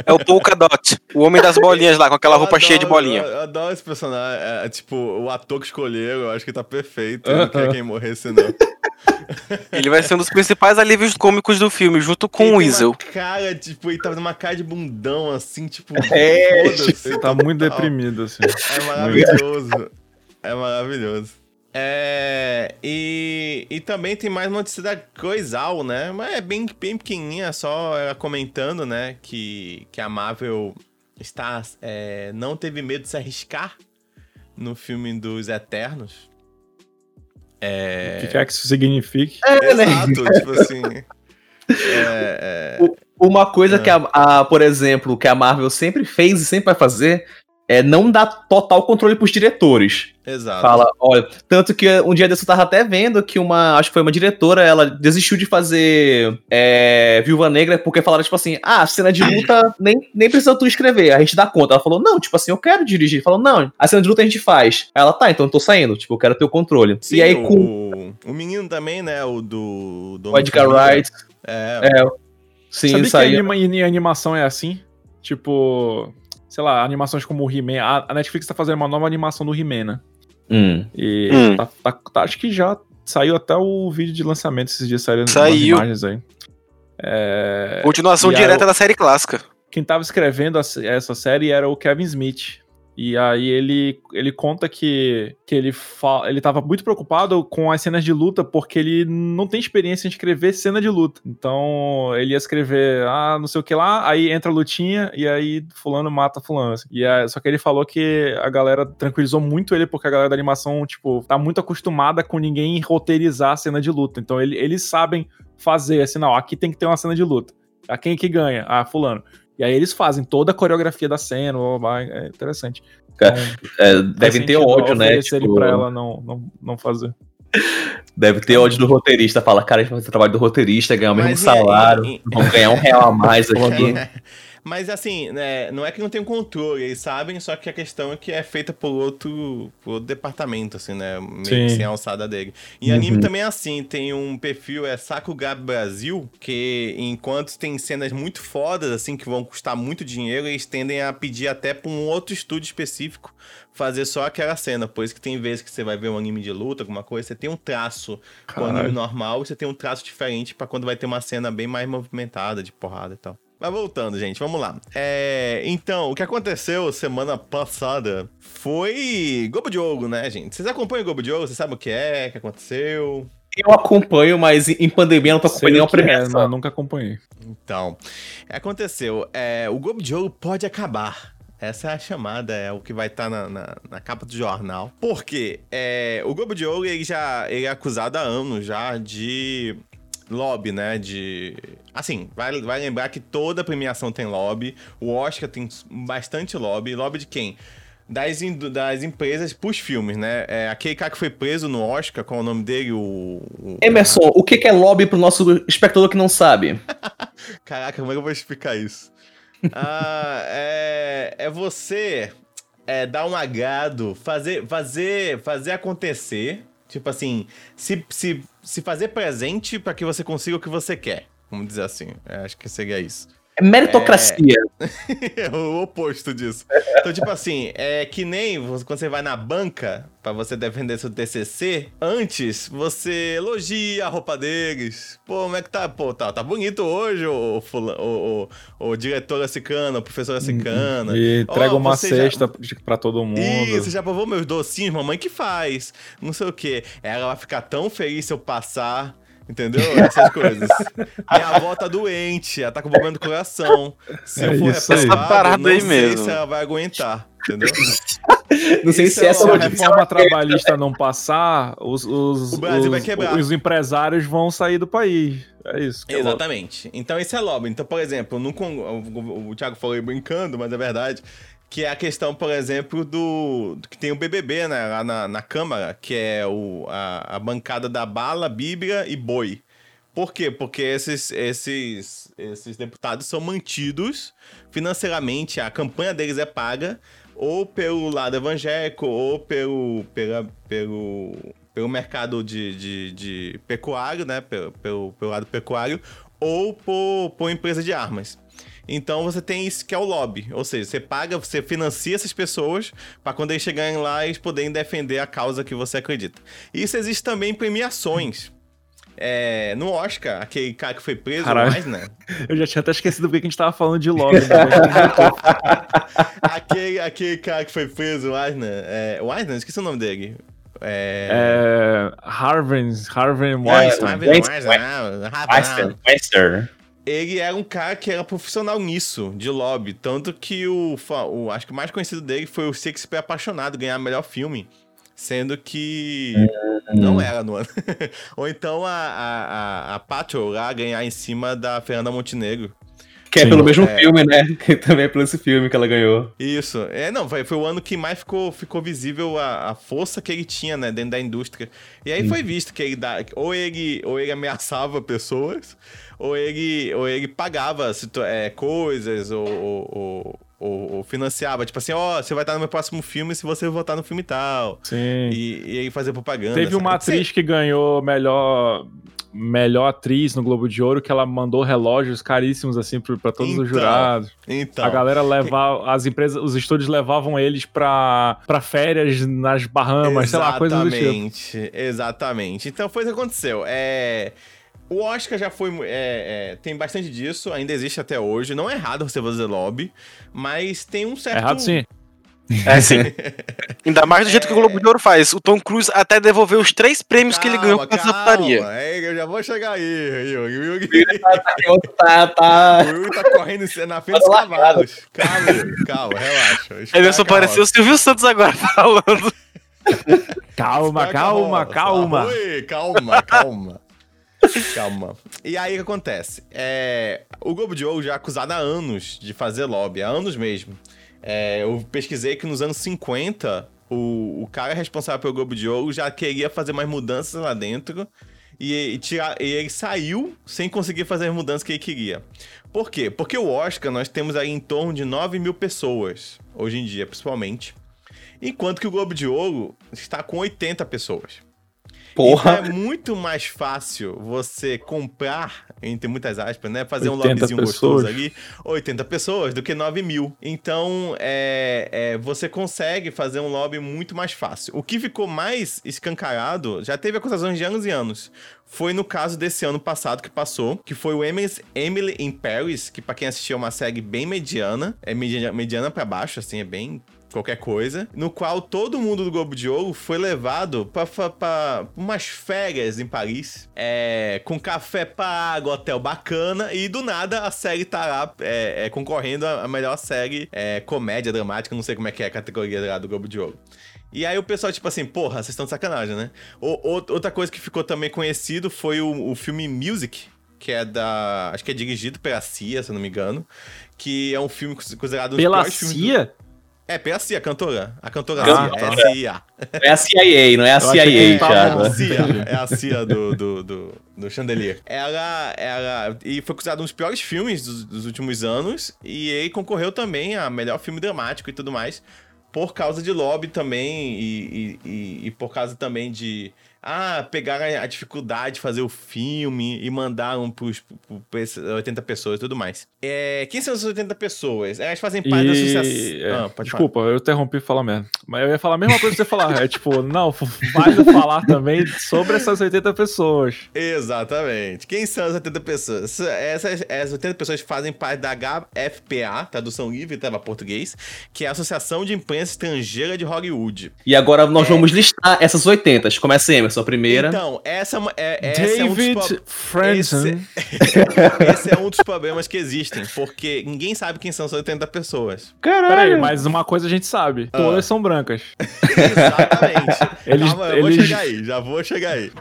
É o Polkadot, o homem das bolinhas lá, com aquela eu roupa adoro, cheia de bolinha. Eu, adoro esse personagem. É, é, tipo, o ator que escolheram, eu acho que tá perfeito. Eu não quero quem morresse, não. Ele vai ser um dos principais alívios cômicos do filme, junto com o Weasel. cara, tipo, ele tava numa cara de bundão, assim, tipo. É, ele tá muito deprimido, assim. É maravilhoso. É maravilhoso. É, e, e também tem mais uma notícia da Coisal, né? Mas é bem, bem pequenininha, só ela comentando, né? Que, que a Marvel está, é, não teve medo de se arriscar no filme dos Eternos. É... O que quer que isso signifique? É, né? Exato, tipo assim. É, é... Uma coisa que, a, a, por exemplo, que a Marvel sempre fez e sempre vai fazer é não dar total controle pros diretores. Exato. Fala, olha, tanto que um dia desse eu tava até vendo que uma, acho que foi uma diretora, ela desistiu de fazer é, Viúva Negra porque falaram, tipo assim, ah, cena de luta nem, nem precisa tu escrever, a gente dá conta. Ela falou, não, tipo assim, eu quero dirigir. Falou, não, a cena de luta a gente faz. Aí ela, tá, então eu tô saindo, tipo, eu quero ter o controle. Sim, e aí o, com... O menino também, né, o do... do o Edgar Wright. É. é. Sim, Sabia saiu. que a anima, animação é assim? Tipo sei lá, animações como o He-Man. A, a, Netflix tá fazendo uma nova animação do He-Man, né? Hum. E hum. Tá, tá, tá, acho que já saiu até o vídeo de lançamento esses dias saíram saiu. imagens aí. É... Continuação direta da série clássica. Quem tava escrevendo essa série era o Kevin Smith. E aí ele, ele conta que, que ele, fa ele tava muito preocupado com as cenas de luta, porque ele não tem experiência em escrever cena de luta. Então ele ia escrever, ah, não sei o que lá, aí entra a lutinha e aí fulano mata fulano. Assim. E aí, só que ele falou que a galera tranquilizou muito ele, porque a galera da animação, tipo, tá muito acostumada com ninguém roteirizar a cena de luta. Então ele, eles sabem fazer, assim, não, aqui tem que ter uma cena de luta. A quem que ganha? Ah, fulano. E aí eles fazem toda a coreografia da cena, é interessante. É, é, devem ter ódio, né? Tipo... pra ela não, não, não fazer. Deve ter ódio do roteirista. Fala, cara, a gente vai fazer o trabalho do roteirista, ganhar o mesmo salário, e, e... vamos ganhar um real a mais aqui. Mas assim, né, não é que não tem controle, eles sabem, só que a questão é que é feita por outro, por outro departamento, assim, né? Meio Sim. sem a alçada dele. E uhum. anime também é assim, tem um perfil, é Sakugab Brasil, que enquanto tem cenas muito fodas, assim, que vão custar muito dinheiro, eles tendem a pedir até pra um outro estúdio específico fazer só aquela cena. Por isso que tem vezes que você vai ver um anime de luta, alguma coisa, você tem um traço com o anime normal e você tem um traço diferente para quando vai ter uma cena bem mais movimentada, de porrada e tal. Mas voltando, gente, vamos lá. É, então, o que aconteceu semana passada foi Globo de Ouro, né, gente? Vocês acompanham o Globo de Ouro? Vocês sabem o que é, o que aconteceu? Eu acompanho, mas em pandemia não tô acompanhando nenhuma premiação. É, nunca acompanhei. Então, aconteceu. É, o Globo de Ouro pode acabar. Essa é a chamada, é o que vai estar tá na, na, na, capa do jornal. Porque é, o Globo de Ouro ele já ele é acusado há anos já de lobby, né? De. Assim, vai, vai lembrar que toda premiação tem lobby. O Oscar tem bastante lobby. Lobby de quem? Das, das empresas pros filmes, né? É, aquele cara que foi preso no Oscar, qual é o nome dele? O, o... Emerson, o que é lobby pro nosso espectador que não sabe? Caraca, como é que eu vou explicar isso? ah, é, é você é, dar um agrado, fazer, fazer, fazer acontecer Tipo assim, se, se, se fazer presente para que você consiga o que você quer. Vamos dizer assim. É, acho que seria isso. É meritocracia. É... o oposto disso. Então, tipo assim, é que nem quando você vai na banca para você defender seu TCC, antes você elogia a roupa deles. Pô, como é que tá? Pô, tá, tá bonito hoje, o, o, o, o diretora cicana, o professora cicana. E entrega oh, uma cesta já... para todo mundo. Isso, já provou meus docinhos, mamãe que faz. Não sei o quê. Ela vai ficar tão feliz se eu passar Entendeu? Essas coisas. Minha avó tá doente, ela tá com problema do coração. Se é eu for parada não aí sei mesmo. se ela vai aguentar. Entendeu? Não sei se essa é reforma trabalhista não passar, os, os, o Brasil os, vai quebrar. Os empresários vão sair do país. É isso. É Exatamente. É então, esse é lobby. Então, por exemplo, no, o, o Thiago falou aí brincando, mas é verdade. Que é a questão, por exemplo, do, que tem o BBB, né, lá na, na Câmara, que é o, a, a bancada da bala, bíblia e boi. Por quê? Porque esses, esses, esses deputados são mantidos financeiramente, a campanha deles é paga ou pelo lado evangélico ou pelo, pela, pelo, pelo mercado de, de, de pecuário, né? Pelo, pelo, pelo lado pecuário, ou por, por empresa de armas. Então você tem isso que é o lobby, ou seja, você paga, você financia essas pessoas para quando eles chegarem lá eles poderem defender a causa que você acredita. Isso existe também em premiações. É, no Oscar, aquele cara que foi preso, Caralho. mais, né? Eu já tinha até esquecido porque a gente tava falando de lobby. Né? aquele, aquele cara que foi preso, o Eisner. É, o esqueci o nome dele. É... é Harvey, Harvey Weinstein. É, Harvey Weinstein. Weinstein ele era um cara que era profissional nisso, de lobby. Tanto que o, o acho que o mais conhecido dele foi o Shakespeare Apaixonado, ganhar melhor filme. Sendo que hum. não era no ano. Ou então a, a, a, a Patrol lá ganhar em cima da Fernanda Montenegro. Que Sim, é pelo mesmo é... filme, né? Que também é pelo esse filme que ela ganhou. Isso. É, não, foi, foi o ano que mais ficou, ficou visível a, a força que ele tinha, né, dentro da indústria. E aí Sim. foi visto que ele dá, ou ele, ou ele ameaçava pessoas, ou ele, ou ele pagava é, coisas, ou, ou, ou, ou, financiava. Tipo assim, ó, oh, você vai estar no meu próximo filme se você votar no filme tal. Sim. E, e aí fazer propaganda. Teve uma atriz que ganhou melhor melhor atriz no Globo de Ouro que ela mandou relógios caríssimos assim para todos então, os jurados. Então. A galera levava, as empresas, os estúdios levavam eles para férias nas Bahamas, exatamente, sei lá, coisas do tipo. Exatamente, exatamente. Então foi o que aconteceu. É o Oscar já foi. É, é, tem bastante disso, ainda existe até hoje. Não é errado você fazer lobby, mas tem um certo. É errado sim. É sim. Ainda mais do jeito é... que o Globo de Ouro faz. O Tom Cruise até devolveu os três prêmios calma, que ele ganhou com essa putaria. É, eu já vou chegar aí, O Yugi tá, tá... O Yugi tá correndo na frente dos cavalos. Calma, calma, relaxa. Ele só pareceu o Silvio Santos agora falando. calma, calma, calma. Oi, calma, calma. Calma. E aí o que acontece? É, o Globo de Ouro já é acusado há anos de fazer lobby, há anos mesmo. É, eu pesquisei que nos anos 50, o, o cara responsável pelo Globo de Ouro já queria fazer mais mudanças lá dentro. E, e, tirar, e ele saiu sem conseguir fazer as mudanças que ele queria. Por quê? Porque o Oscar nós temos aí em torno de 9 mil pessoas, hoje em dia, principalmente. Enquanto que o Globo de Ouro está com 80 pessoas. Porra. Então é muito mais fácil você comprar, entre muitas aspas, né? Fazer um lobbyzinho pessoas. gostoso ali, 80 pessoas, do que 9 mil. Então, é, é, você consegue fazer um lobby muito mais fácil. O que ficou mais escancarado, já teve acusações de anos e anos foi no caso desse ano passado que passou, que foi o Emily in Paris, que para quem assistiu é uma série bem mediana, é mediana, mediana para baixo, assim, é bem qualquer coisa, no qual todo mundo do Globo de Ouro foi levado para umas férias em Paris, é, com café pago, hotel bacana, e do nada a série tá lá é, é, concorrendo a melhor série é, comédia dramática, não sei como é que é a categoria lá do Globo de Ouro. E aí o pessoal, tipo assim, porra, vocês estão de sacanagem, né? O, outra coisa que ficou também conhecido foi o, o filme Music, que é da. Acho que é dirigido pela CIA, se eu não me engano. Que é um filme considerado. Pela CIA? É, pela CIA, a cantora. A cantora ah, CIA, é CIA. É a CIA, não é a CIA, Thiago. É a CIA, é a CIA do, do, do, do Chandelier. Ela, ela... E foi considerado um dos piores filmes dos, dos últimos anos. E ele concorreu também a melhor filme dramático e tudo mais por causa de lobby também e, e, e, por causa também de ah, pegaram a dificuldade de fazer o filme e mandaram pros, pros 80 pessoas e tudo mais. É, quem são essas 80 pessoas? Elas fazem parte e... da associação. É, ah, desculpa, falar. eu interrompi falar mesmo. Mas eu ia falar a mesma coisa que você falar. É tipo, não, vai falar também sobre essas 80 pessoas. Exatamente. Quem são as 80 pessoas? Essas, essas 80 pessoas fazem parte da HFPA, tradução livre, para português, que é a Associação de Imprensa Estrangeira de Hollywood. E agora nós é... vamos listar essas 80. Comecemos sua primeira. Então, essa, é, é essa David é um Franson. Esse, esse, é um dos problemas que existem, porque ninguém sabe quem são as 80 pessoas. Caralho. Peraí, mas uma coisa a gente sabe: ah. todas são brancas. Exatamente. eles, Calma, eu eles... vou chegar aí, já vou chegar aí.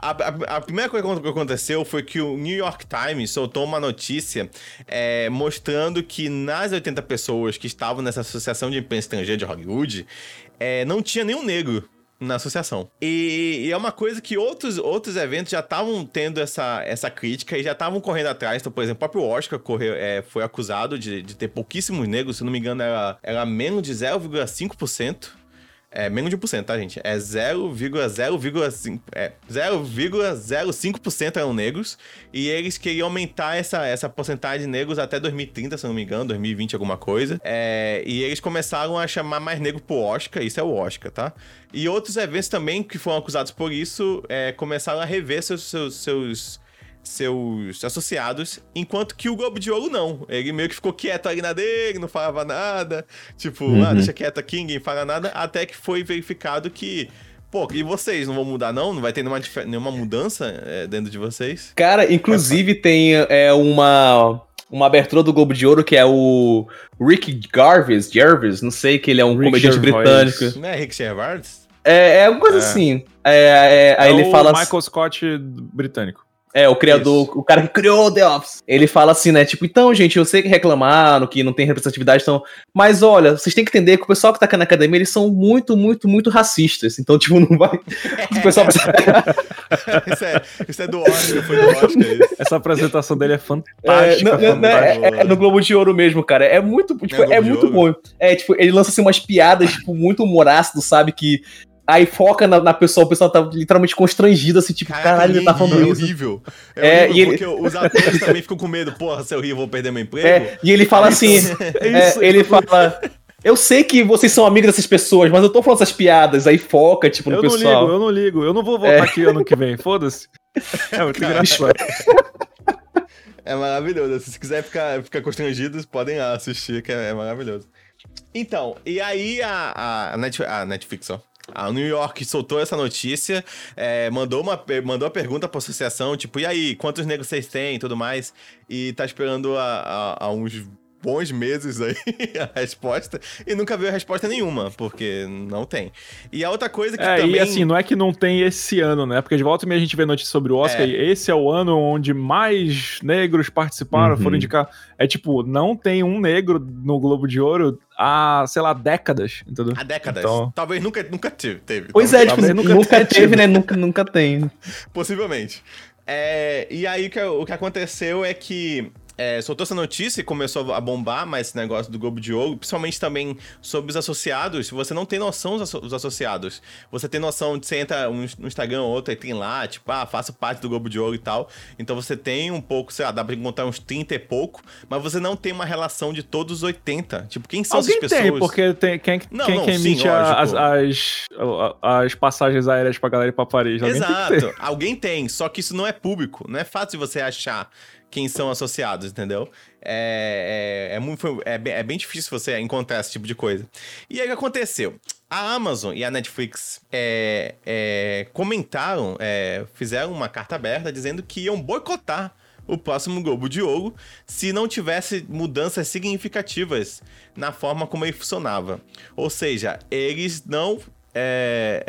A, a, a, primeira coisa que aconteceu foi que o New York Times soltou uma notícia é, mostrando que nas 80 pessoas que estavam nessa associação de imprensa estrangeira de Hollywood, é, não tinha nenhum negro na associação. E, e, é uma coisa que outros, outros eventos já estavam tendo essa, essa crítica e já estavam correndo atrás. Então, por exemplo, o próprio Oscar correu, é, foi acusado de, de ter pouquíssimos negros, se não me engano, era, era menos de 0,5%. É menos de 1%, tá, gente? É 0,0,5%. É 0,05% eram negros. E eles queriam aumentar essa, essa porcentagem de negros até 2030, se não me engano, 2020, alguma coisa. É, e eles começaram a chamar mais negro pro Oscar. Isso é o Oscar, tá? E outros eventos também que foram acusados por isso é, começaram a rever seus, seus, seus seus associados, enquanto que o Globo de Ouro não. Ele meio que ficou quieto ali na dele, não falava nada, tipo, uhum. ah, deixa quieto aqui, ninguém fala nada, até que foi verificado que Pô, e vocês não vão mudar, não? Não vai ter nenhuma, nenhuma mudança é, dentro de vocês? Cara, inclusive tem é, uma, uma abertura do Globo de Ouro que é o Rick Garvis, Jarvis, não sei, que ele é um Rick comediante Gervais. britânico. Não é Rick Gervais? É, é alguma coisa é. assim. É, é, aí é ele fala. Michael Scott britânico. É, o criador, Isso. o cara que criou The Office. Ele fala assim, né? Tipo, então, gente, eu sei que reclamaram, que não tem representatividade, então. Mas olha, vocês têm que entender que o pessoal que tá aqui na academia, eles são muito, muito, muito racistas. Então, tipo, não vai. O pessoal isso, é, isso é do Oscar, foi do Oscar isso. Essa apresentação dele é fantástica. É, não, não, é, é, é, no Globo de Ouro mesmo, cara. É muito, tipo, é, é muito bom. É, tipo, ele lança assim umas piadas, tipo, muito humor ácido, sabe? Que Aí foca na, na, pessoa, o pessoal tá literalmente constrangido, assim, tipo, Caraca, caralho, ele tá falando é isso. Horrível. É, é horrível, porque ele... os atores também ficam com medo, porra, se eu rir, eu vou perder meu emprego. É, e ele fala assim, é, isso, ele fala. Eu sei que vocês são amigos dessas pessoas, mas eu tô falando essas piadas, aí foca, tipo, no eu pessoal. Eu não ligo, eu não ligo, eu não vou voltar é. aqui ano que vem, foda-se. É muito engraçado. É maravilhoso. Se quiser ficar, ficar constrangidos, podem assistir, que é, é maravilhoso. Então, e aí a, a, Netflix, a Netflix, ó. A New York soltou essa notícia, é, mandou, uma, mandou a pergunta para a associação, tipo, e aí, quantos negros vocês têm e tudo mais? E tá esperando há uns bons meses aí a resposta e nunca veio a resposta nenhuma, porque não tem. E a outra coisa que é, também... E assim, não é que não tem esse ano, né? Porque de volta e meia a gente vê notícias sobre o Oscar é. e esse é o ano onde mais negros participaram, uhum. foram indicar. É tipo, não tem um negro no Globo de Ouro há, sei lá, décadas, entendeu? Há décadas. Então... Talvez nunca, nunca teve. Pois é, tipo, nunca, nunca teve, né? Nunca, nunca tem. Possivelmente. É, e aí o que aconteceu é que é, soltou essa notícia e começou a bombar mais esse negócio do Globo de Ouro, principalmente também sobre os associados. Você não tem noção dos associados. Você tem noção de você entra no Instagram ou outro e tem lá, tipo, ah, faço parte do Globo de Ouro e tal. Então você tem um pouco, sei lá, dá pra encontrar uns 30 e pouco, mas você não tem uma relação de todos os 80. Tipo, quem são Alguém essas pessoas? Tem, porque tem quem, não, quem, não, quem emite sim, as, as, as, passagens aéreas pra galera ir pra Paris. Alguém Exato. Tem Alguém tem, só que isso não é público. Não é fácil você achar quem são associados, entendeu? É, é, é, muito, é, bem, é bem difícil você encontrar esse tipo de coisa. E aí o que aconteceu? A Amazon e a Netflix é, é, comentaram, é, fizeram uma carta aberta dizendo que iam boicotar o próximo Globo de Ouro se não tivesse mudanças significativas na forma como ele funcionava. Ou seja, eles não é,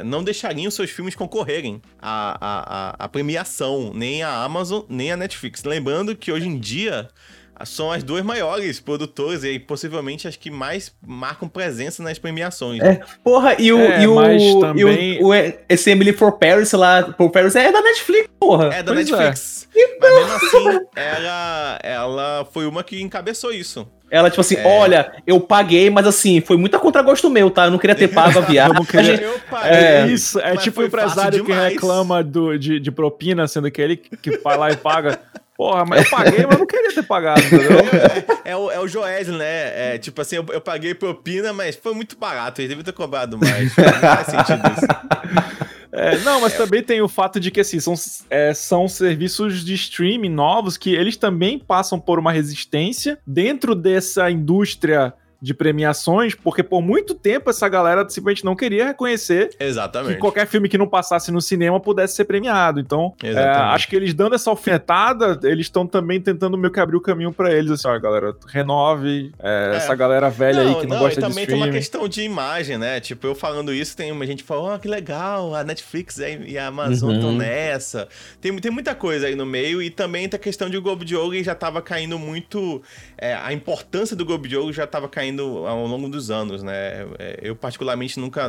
é, não deixariam seus filmes concorrerem à, à, à, premiação, nem a Amazon, nem a Netflix. Lembrando que hoje em dia são as duas maiores produtoras e possivelmente as que mais marcam presença nas premiações. É, porra, e o, é, e o, também... e o, o, esse Emily for Paris lá, for Paris é da Netflix, porra. É da pois é. Netflix. É. Mas mesmo assim, ela, ela foi uma que encabeçou isso. Ela, tipo assim, é... olha, eu paguei, mas assim, foi muito a contragosto meu, tá? Eu não queria ter pago a viagem. Gente... Eu paguei, é, isso, é tipo o empresário que reclama do, de, de propina, sendo que ele que vai lá e paga. Porra, mas eu paguei, mas não queria ter pagado, entendeu? É, é, o, é o Joésio, né? É, tipo assim, eu, eu, paguei propina, mas foi muito barato. Ele devia ter cobrado mais. Não faz sentido isso. É, não, mas também tem o fato de que assim, são, é, são serviços de streaming novos que eles também passam por uma resistência dentro dessa indústria de premiações, porque por muito tempo essa galera simplesmente não queria reconhecer Exatamente. que qualquer filme que não passasse no cinema pudesse ser premiado. Então, é, acho que eles dando essa alfinetada, eles estão também tentando meio que abrir o caminho para eles, assim, ó, galera, renove é, é. essa galera velha não, aí que não, não gosta de streaming. também tem uma questão de imagem, né? Tipo, eu falando isso, tem uma gente falando, oh, que legal, a Netflix e a Amazon estão uhum. nessa. Tem, tem muita coisa aí no meio e também tem a questão de o Globo de Ouro já tava caindo muito, é, a importância do Globo de Ouro já tava caindo caindo ao longo dos anos, né? É, eu, particularmente, nunca,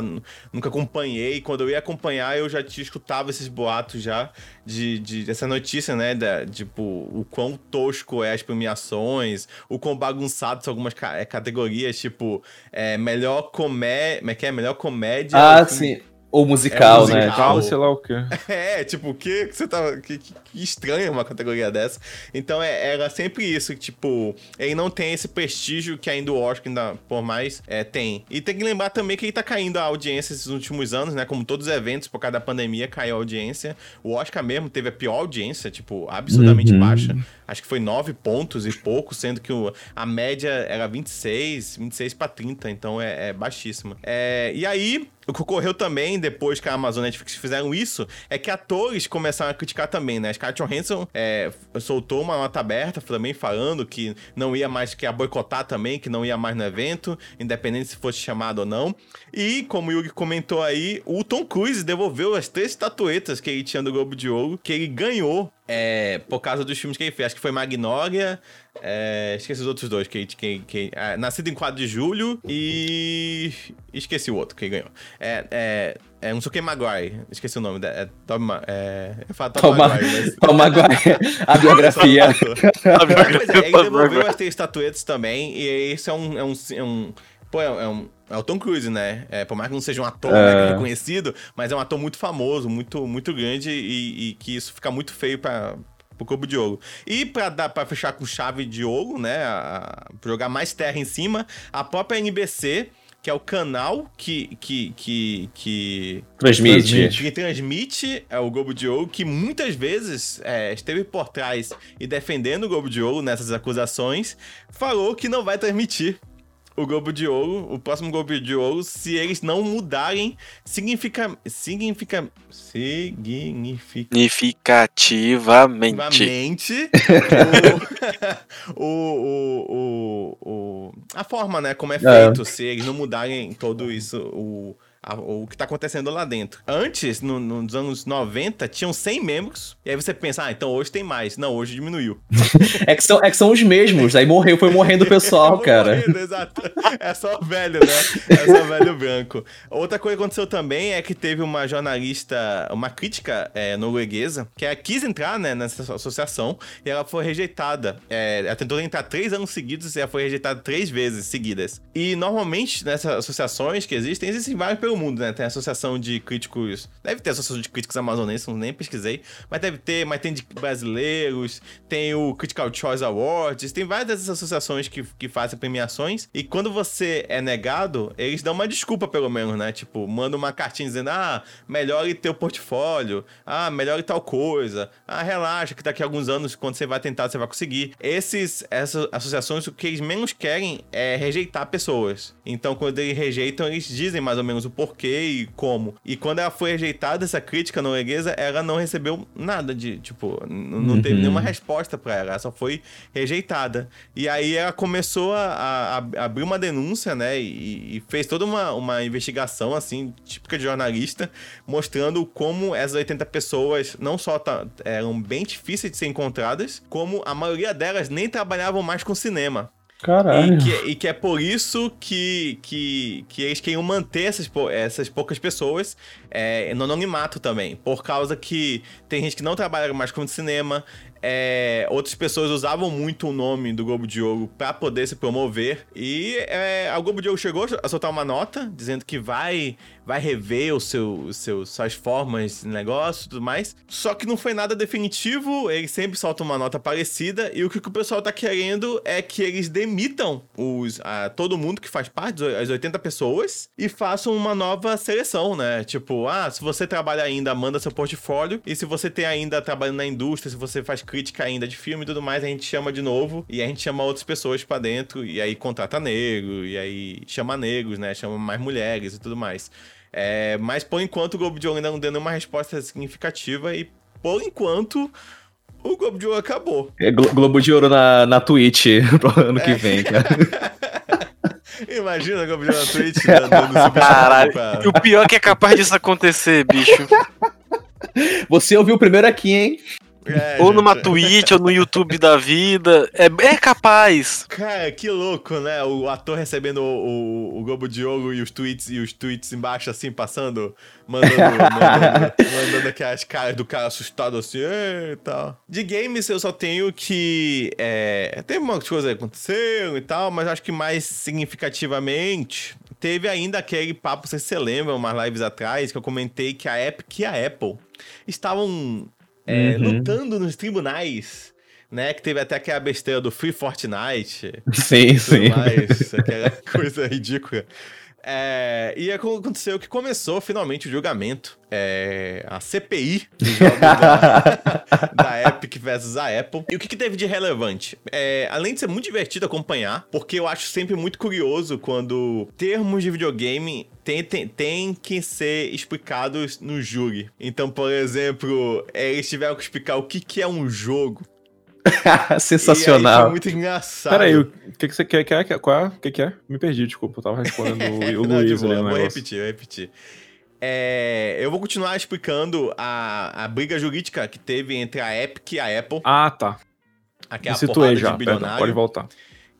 nunca acompanhei. Quando eu ia acompanhar, eu já te escutava esses boatos já de, de dessa notícia, né? Da, tipo, o quão tosco é as premiações, o quão bagunçado são algumas ca é, categorias, tipo, é, melhor comédia. É, é melhor comédia. Ah, sim. Ou musical, é, musical, né? sei lá o quê. É, tipo, que, que você tá. Que, que, estranho uma categoria dessa. Então é, era sempre isso, tipo, ele não tem esse prestígio que ainda o Oscar, ainda, por mais, é, tem. E tem que lembrar também que ele tá caindo a audiência esses últimos anos, né? Como todos os eventos, por causa da pandemia, caiu a audiência. O Oscar mesmo teve a pior audiência, tipo, absurdamente uhum. baixa. Acho que foi 9 pontos e pouco, sendo que o, a média era 26, 26 para 30, então é, é baixíssima. É, e aí, o que ocorreu também, depois que a Amazon e a Netflix fizeram isso, é que atores começaram a criticar também, né? Scarlett Johansson é, soltou uma nota aberta também falando que não ia mais, que ia boicotar também, que não ia mais no evento, independente se fosse chamado ou não. E, como o Yugi comentou aí, o Tom Cruise devolveu as três estatuetas que ele tinha do Globo de Ouro, que ele ganhou é, por causa dos filmes que ele fez. Acho que foi Magnolia. É, esqueci os outros dois. Que, que, que, é, Nascido em 4 de julho e. Esqueci o outro que ganhou. É, é, é um Suki Maguire. Esqueci o nome. É, Tom, é, eu falo Tom, Tom Maguire. Mas... Tom Maguire. A biografia. a biografia. É, ele devolveu as três estatuetas também. E esse é um. É um, é um pô, é um é o Tom Cruise, né? É, por mais que não seja um ator é. né, reconhecido, mas é um ator muito famoso, muito, muito grande e, e que isso fica muito feio para o Globo de Ouro. E para dar para fechar com chave de ouro, né, a, jogar mais terra em cima, a própria NBC que é o canal que que que, que transmite que transmite é o Globo de Ouro que muitas vezes é, esteve por trás e defendendo o Globo de Ouro nessas acusações falou que não vai transmitir o Globo de Ouro, o próximo Globo de Ouro, se eles não mudarem significa, significa, significativamente. o, o, o, o, a forma, né, como é, é. feito, se eles não mudarem todo isso, o a, o que tá acontecendo lá dentro. Antes, no, nos anos 90, tinham 100 membros, e aí você pensa, ah, então hoje tem mais. Não, hoje diminuiu. é, que são, é que são os mesmos, aí morreu, foi morrendo o pessoal, cara. Morrendo, exato. É só velho, né? É só velho branco. Outra coisa que aconteceu também é que teve uma jornalista, uma crítica é, norueguesa, que ela quis entrar né, nessa associação, e ela foi rejeitada. É, ela tentou entrar três anos seguidos e ela foi rejeitada três vezes seguidas. E normalmente, nessas associações que existem, existem várias pelo mundo, né? Tem a associação de críticos. Deve ter a associação de críticos amazonenses, nem pesquisei. Mas deve ter, mas tem de brasileiros, tem o Critical Choice Awards, tem várias dessas associações que, que fazem premiações. E quando você é negado, eles dão uma desculpa, pelo menos, né? Tipo, manda uma cartinha dizendo: ah, melhore teu portfólio, ah, melhore tal coisa, ah, relaxa, que daqui a alguns anos, quando você vai tentar, você vai conseguir. Esses, essas associações, o que eles menos querem é rejeitar pessoas. Então, quando eles rejeitam, eles dizem mais ou menos o porquê e como. E quando ela foi rejeitada, essa crítica norueguesa, ela não recebeu nada de, tipo, não uhum. teve nenhuma resposta para ela, ela só foi rejeitada. E aí ela começou a, a, abrir uma denúncia, né, e, e, fez toda uma, uma investigação, assim, típica de jornalista, mostrando como essas 80 pessoas não só eram bem difíceis de ser encontradas, como a maioria delas nem trabalhavam mais com cinema. Caralho. E que, e que, é por isso que, que, que eles queriam manter essas, essas poucas pessoas é, no anonimato também. Por causa que tem gente que não trabalha mais com cinema, é, outras pessoas usavam muito o nome do Globo de Ouro para poder se promover. E é, o Globo de Ouro chegou a soltar uma nota dizendo que vai vai rever o seu, o seu, suas formas de negócio e tudo mais. Só que não foi nada definitivo, eles sempre soltam uma nota parecida. E o que, o pessoal tá querendo é que eles demitam os, a, todo mundo que faz parte, as 80 pessoas, e façam uma nova seleção, né? Tipo, ah, se você trabalha ainda, manda seu portfólio. E se você tem ainda trabalhando na indústria, se você faz crítica ainda de filme e tudo mais, a gente chama de novo. E a gente chama outras pessoas para dentro. E aí contrata negro, e aí chama negros, né? Chama mais mulheres e tudo mais. É, mas por enquanto o Globo de Ouro ainda não deu nenhuma resposta significativa e por enquanto o Globo de Ouro acabou. É Globo de Ouro na, na Twitch pro ano é. que vem, cara. Imagina o Globo de Ouro na Twitch né, dando Caralho. Pra... O pior é que é capaz disso acontecer, bicho. Você ouviu primeiro aqui, hein? É, ou numa Twitch, ou no YouTube da vida. É, é capaz. Cara, que louco, né? O ator recebendo o, o, o Globo de Ouro e os tweets e os tweets embaixo, assim, passando, mandando, mandando, mandando aquelas caras do cara assustado assim, e tal. De games eu só tenho que. É, teve umas coisas que aconteceram e tal, mas acho que mais significativamente teve ainda aquele papo, sei se você lembra, umas lives atrás, que eu comentei que a Epic e a Apple estavam é, uhum. lutando nos tribunais, né? Que teve até aquela besteira do Free Fortnite. Sim, sim. Mais, aquela coisa ridícula. É, e aconteceu que começou finalmente o julgamento. É, a CPI da, da, Epic versus a Apple. E o que, que teve de relevante? É, além de ser muito divertido acompanhar, porque eu acho sempre muito curioso quando termos de videogame tem, tem, tem, que ser explicados no júri. Então, por exemplo, eles tiveram que explicar o que, que é um jogo. Sensacional. Aí, muito engraçado. Peraí, o que, que você quer? quer qual é? O que, que é? Me perdi, desculpa. Eu tava respondendo o, o Não, Luiz ali. Vou repetir, vou repetir. É, eu vou continuar explicando a, a briga jurídica que teve entre a Epic e a Apple. Ah, tá. Aquela Me situei já, perdão, pode voltar.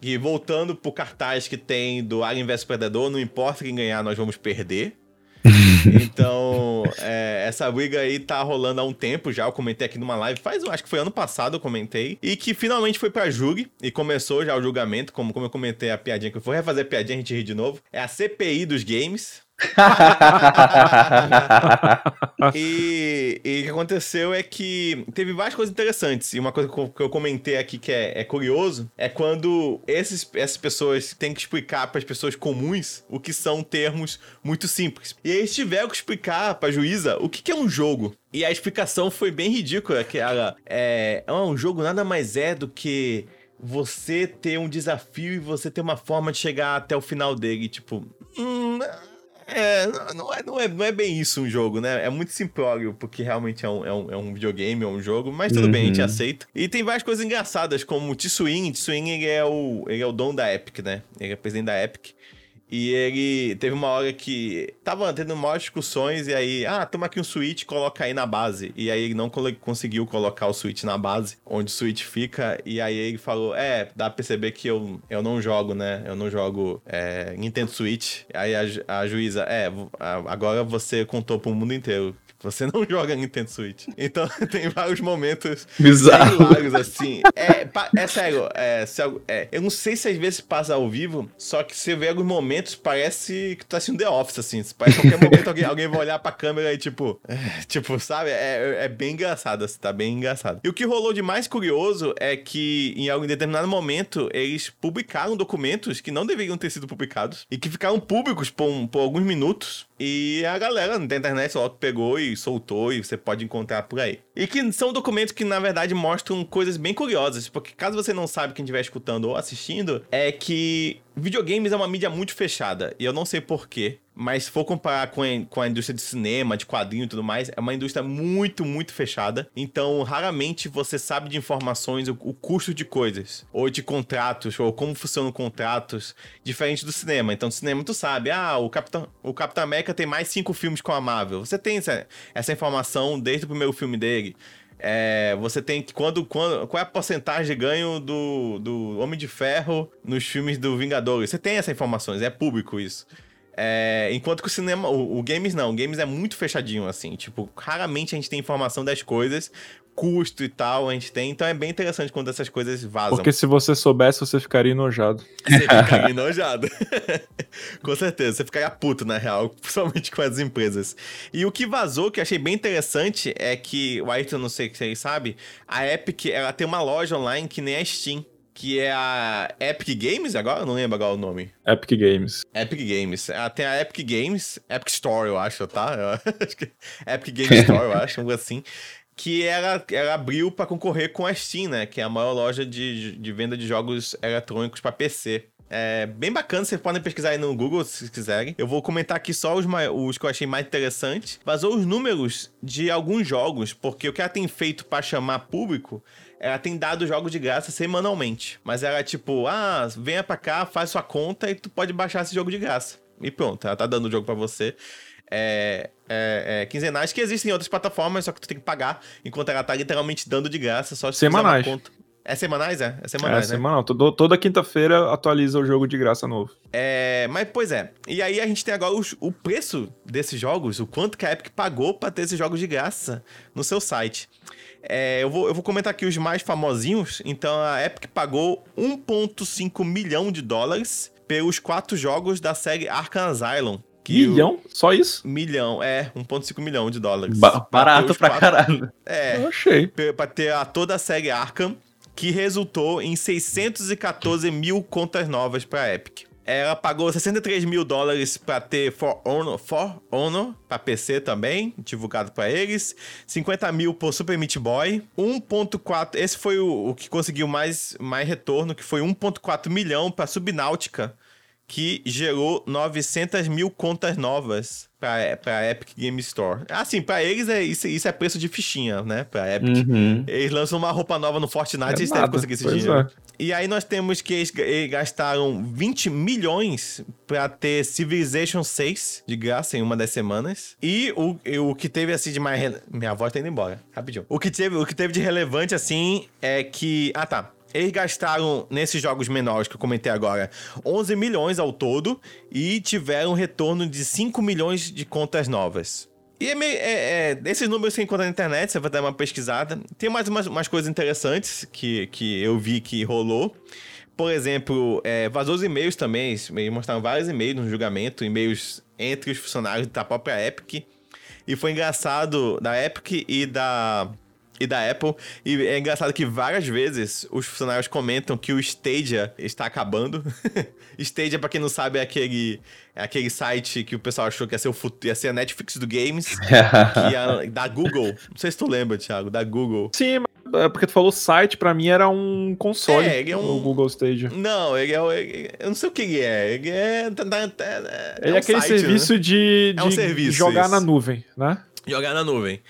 E voltando pro cartaz que tem do Alien vs Predador, não importa quem ganhar, nós vamos perder. então, é, essa briga aí tá rolando há um tempo já. Eu comentei aqui numa live, faz, acho que foi ano passado eu comentei. E que finalmente foi pra júri e começou já o julgamento. Como, como eu comentei a piadinha, que eu vou refazer a piadinha, a gente ri de novo. É a CPI dos games. e, e, o que aconteceu é que teve várias coisas interessantes. E uma coisa que eu comentei aqui que é, é curioso é quando esses, essas pessoas têm que explicar para as pessoas comuns o que são termos muito simples. E eles tiveram que explicar para a juíza o que, que é um jogo. E a explicação foi bem ridícula, que ela é, é um jogo nada mais é do que você ter um desafio e você ter uma forma de chegar até o final dele, tipo, hum, é, não é, não, é, não é bem isso um jogo, né? É muito simplório, porque realmente é um, é um, é um videogame, é um jogo, mas tudo uhum. bem, a gente uhum. aceita. E tem várias coisas engraçadas, como o Tsuin. Tsuin, ele é o, ele é o dono da Epic, né? Ele é presidente da Epic. E ele teve uma hora que tava tendo maiores discussões e aí, ah, toma aqui um switch, coloca aí na base. E aí ele não conseguiu colocar o switch na base, onde o switch fica. E aí ele falou, é, dá pra perceber que eu, eu não jogo, né? Eu não jogo é, Nintendo Switch. Aí a, a juíza, é, agora você contou pro mundo inteiro você não joga Nintendo Switch. Então tem vários momentos bizarros, assim. É, é sério, é, é, eu não sei se às vezes passa ao vivo, só que você vê alguns momentos, parece que tá assistindo The Office, assim. Parece que qualquer momento alguém, alguém vai olhar pra câmera e tipo. É, tipo, sabe? É, é bem engraçado, assim, tá bem engraçado. E o que rolou de mais curioso é que em algum determinado momento eles publicaram documentos que não deveriam ter sido publicados e que ficaram públicos por, um, por alguns minutos. E a galera da internet logo pegou e soltou e você pode encontrar por aí. E que são documentos que, na verdade, mostram coisas bem curiosas, porque caso você não saiba quem estiver escutando ou assistindo, é que videogames é uma mídia muito fechada. E eu não sei porquê. Mas se for comparar com a, com a indústria de cinema, de quadrinho e tudo mais, é uma indústria muito, muito fechada. Então, raramente você sabe de informações, o, o custo de coisas, ou de contratos, ou como funcionam contratos, diferente do cinema. Então, no cinema tu sabe, ah, o Capitão, o Capitão América tem mais cinco filmes com a Marvel. Você tem essa, essa informação desde o primeiro filme dele. É, você tem que. Quando, quando, qual é a porcentagem de ganho do, do Homem de Ferro nos filmes do Vingadores? Você tem essas informações, é público isso. É, enquanto que o cinema, o, o, games não, o games é muito fechadinho, assim. Tipo, raramente a gente tem informação das coisas, custo e tal, a gente tem. Então é bem interessante quando essas coisas vazam. Porque se você soubesse, você ficaria enojado. Você ficaria enojado. com certeza, você ficaria puto, na real, principalmente com as empresas. E o que vazou, que eu achei bem interessante, é que, o Ayrton, não sei se vocês sabem, a Epic, ela tem uma loja online que nem a Steam que é a Epic Games agora? Eu não lembro agora o nome. Epic Games. Epic Games. Ah, tem a Epic Games, Epic Store, eu acho, tá? Eu acho que... Epic Games Store, eu acho, algo assim. Que ela, ela abriu para concorrer com a Steam, né? Que é a maior loja de, de venda de jogos eletrônicos para PC. É bem bacana, vocês podem pesquisar aí no Google se quiserem. Eu vou comentar aqui só os, os que eu achei mais interessantes. Vazou os números de alguns jogos, porque o que ela tem feito para chamar público ela tem dado jogos de graça semanalmente. Mas ela é tipo, ah, venha pra cá, faz sua conta e tu pode baixar esse jogo de graça. E pronto, ela tá dando o jogo para você. É, é, é, quinzenais que existem em outras plataformas, só que tu tem que pagar, enquanto ela tá literalmente dando de graça, só se Semanais. conta. É semanais, é? É semanais, é, né? semanal. Todo, toda quinta-feira atualiza o jogo de graça novo. É, mas, pois é. E aí a gente tem agora os, o preço desses jogos, o quanto que a Epic pagou pra ter esses jogos de graça no seu site. É, eu, vou, eu vou comentar aqui os mais famosinhos. Então a Epic pagou 1,5 milhão de dólares pelos quatro jogos da série Arkham Asylum. Milhão? O... Só isso? Milhão, é, 1,5 milhão de dólares. Ba barato pra quatro... caralho. É, eu achei. Pra ter a, toda a série Arkham, que resultou em 614 mil contas novas pra Epic. Ela pagou 63 mil dólares para ter For Honor, For Honor para PC também, divulgado para eles. 50 mil por Super Meat Boy. 1.4, esse foi o, o, que conseguiu mais, mais retorno, que foi 1.4 milhão para Subnáutica, que gerou 900 mil contas novas pra, pra Epic Game Store. Assim, pra eles é, isso, isso é preço de fichinha, né? Pra Epic. Uhum. Eles lançam uma roupa nova no Fortnite, é eles devem conseguir esse dinheiro. É. E aí nós temos que eles, gastaram 20 milhões pra ter Civilization 6 de graça em uma das semanas. E o, o que teve assim de mais. Minha voz tá indo embora, rapidinho. O que, teve, o que teve de relevante assim é que. Ah tá. Eles gastaram, nesses jogos menores que eu comentei agora, 11 milhões ao todo e tiveram um retorno de 5 milhões de contas novas. E é meio, é, é, esses números você encontra na internet, você vai dar uma pesquisada. Tem mais umas, umas coisas interessantes que, que eu vi que rolou. Por exemplo, é, vazou os e-mails também. Eles mostraram vários e-mails no julgamento, e-mails entre os funcionários da própria Epic. E foi engraçado da Epic e da e da Apple. E é engraçado que várias vezes os funcionários comentam que o Stadia está acabando. Stadia, pra quem não sabe, é aquele, é aquele site que o pessoal achou que ia ser, o futuro, ia ser a Netflix do games, que ia, da Google. Não sei se tu lembra, Thiago, da Google. Sim, é porque tu falou site, pra mim era um console. É, ele é um... O Google Stadia. Não, ele é. Ele, eu não sei o que ele é. Ele é. é, é ele é, é aquele site, serviço né? de, de é um serviço, jogar isso. na nuvem, né? jogar na nuvem.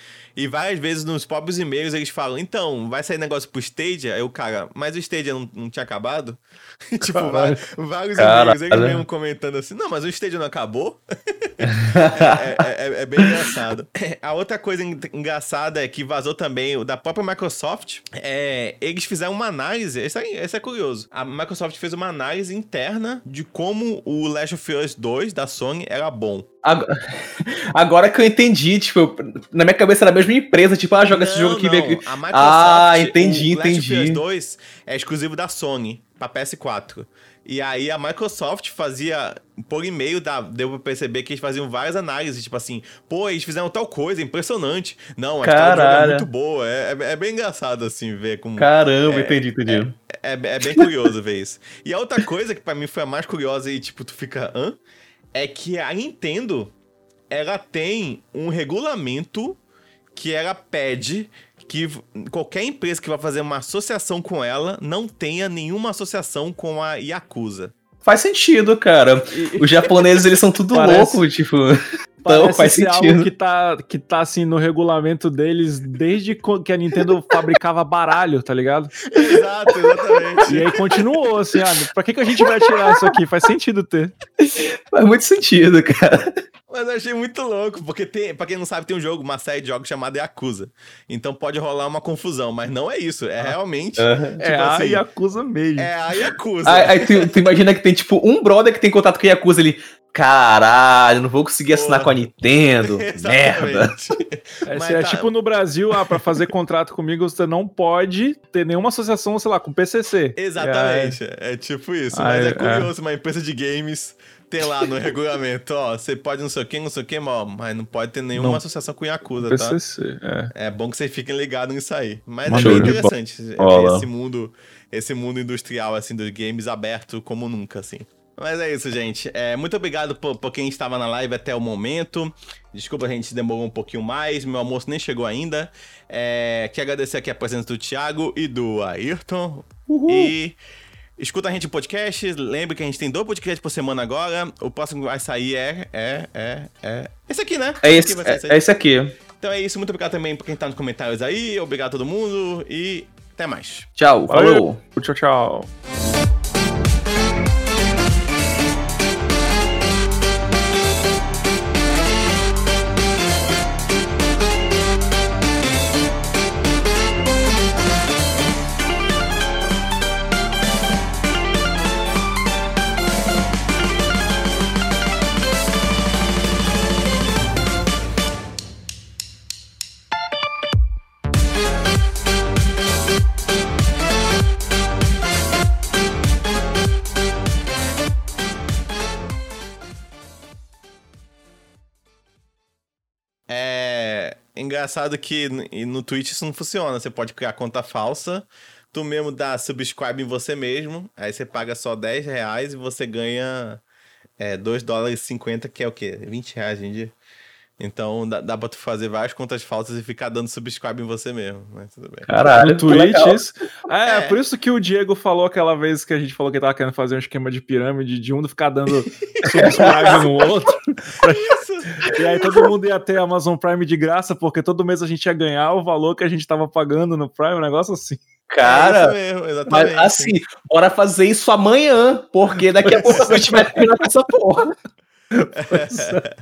E várias vezes nos próprios e-mails eles falam, então, vai sair negócio pro Stadia? Aí o cara, mas o Stadia não, não tinha acabado? tipo, vários, vários e-mails eles mesmo comentando assim, não, mas o Stadia não acabou? é, é, é, é, bem engraçado. A outra coisa engraçada é que vazou também o da própria Microsoft. É, eles fizeram uma análise, esse é, esse é curioso. A Microsoft fez uma análise interna de como o Last of Us 2 da Sony era bom. Agora que eu entendi, tipo, na minha cabeça era a mesma empresa, tipo, ah, joga não, esse jogo aqui. Não. A Microsoft, ah, entendi, o entendi. Last of Us 2 é exclusivo da Sony pra PS4. E aí a Microsoft fazia, por e-mail, deu pra perceber que eles faziam várias análises, tipo assim, pô, eles fizeram tal coisa, impressionante. Não, a história é muito boa. É, é, é, bem engraçado, assim, ver como. Caramba, é, entendi, entendi. É, é, é, bem curioso ver isso. E a outra coisa que para mim foi a mais curiosa e, tipo, tu fica, hã? é que a Nintendo ela tem um regulamento que ela pede que qualquer empresa que vai fazer uma associação com ela não tenha nenhuma associação com a Yakuza. Faz sentido, cara. Os japoneses, eles são tudo loucos, tipo... Então faz sentido. algo que tá, que tá assim no regulamento deles desde que a Nintendo fabricava baralho, tá ligado? Exato, exatamente. E aí continuou assim, ah, pra que, que a gente vai tirar isso aqui? Faz sentido ter. Faz muito sentido, cara. Mas eu achei muito louco, porque tem, pra quem não sabe, tem um jogo, uma série de jogos chamada Yakuza. Então pode rolar uma confusão, mas não é isso. É realmente. Uhum. Tipo é assim, a Yakuza mesmo. É a Yakuza. Aí, aí tu, tu, imagina que tem, tipo, um brother que tem contato com a Yakuza ali. Caralho, não vou conseguir assinar com a Nintendo. Merda. É, é tá. tipo no Brasil, ah, pra fazer contrato comigo, você não pode ter nenhuma associação, sei lá, com PCC. Exatamente. É, é tipo isso. mas é curioso, uma empresa de games tem lá no regulamento, ó, você pode não sei o que, não sei o que, mas não pode ter nenhuma não. associação com Yakuza, PCC, tá? É. é bom que vocês fiquem ligados nisso aí. Mas é bem interessante esse mundo, esse mundo industrial, assim, dos games aberto como nunca, assim. Mas é isso, gente. É, muito obrigado por, por, quem estava na live até o momento. Desculpa, a gente demorou um pouquinho mais. Meu almoço nem chegou ainda. É, quero agradecer aqui a presença do Thiago e do Ayrton. Uhul. E escuta a gente no podcast. Lembre que a gente tem dois podcasts por semana agora. O próximo que vai sair é. É. É. É. Esse aqui, né? É esse, esse, é, é esse aqui. Então é isso. Muito obrigado também por quem tá nos comentários aí. Obrigado a todo mundo. E até mais. Tchau. Falou. Tchau, tchau. Engraçado que no Twitch isso não funciona. Você pode criar conta falsa, tu mesmo dá subscribe em você mesmo, aí você paga só 10 reais e você ganha é, 2 dólares e 50, que é o quê? 20 reais dia. Então dá, dá pra tu fazer várias contas falsas e ficar dando subscribe em você mesmo, mas tudo bem. Caralho, no Twitch isso. É, é, por isso que o Diego falou aquela vez que a gente falou que tava querendo fazer um esquema de pirâmide de um ficar dando subscribe no outro. e aí todo mundo ia ter Amazon Prime de graça, porque todo mês a gente ia ganhar o valor que a gente tava pagando no Prime, um negócio assim. Cara, é mesmo, mas assim, bora fazer isso amanhã, porque daqui a pouco a gente vai terminar essa porra. É.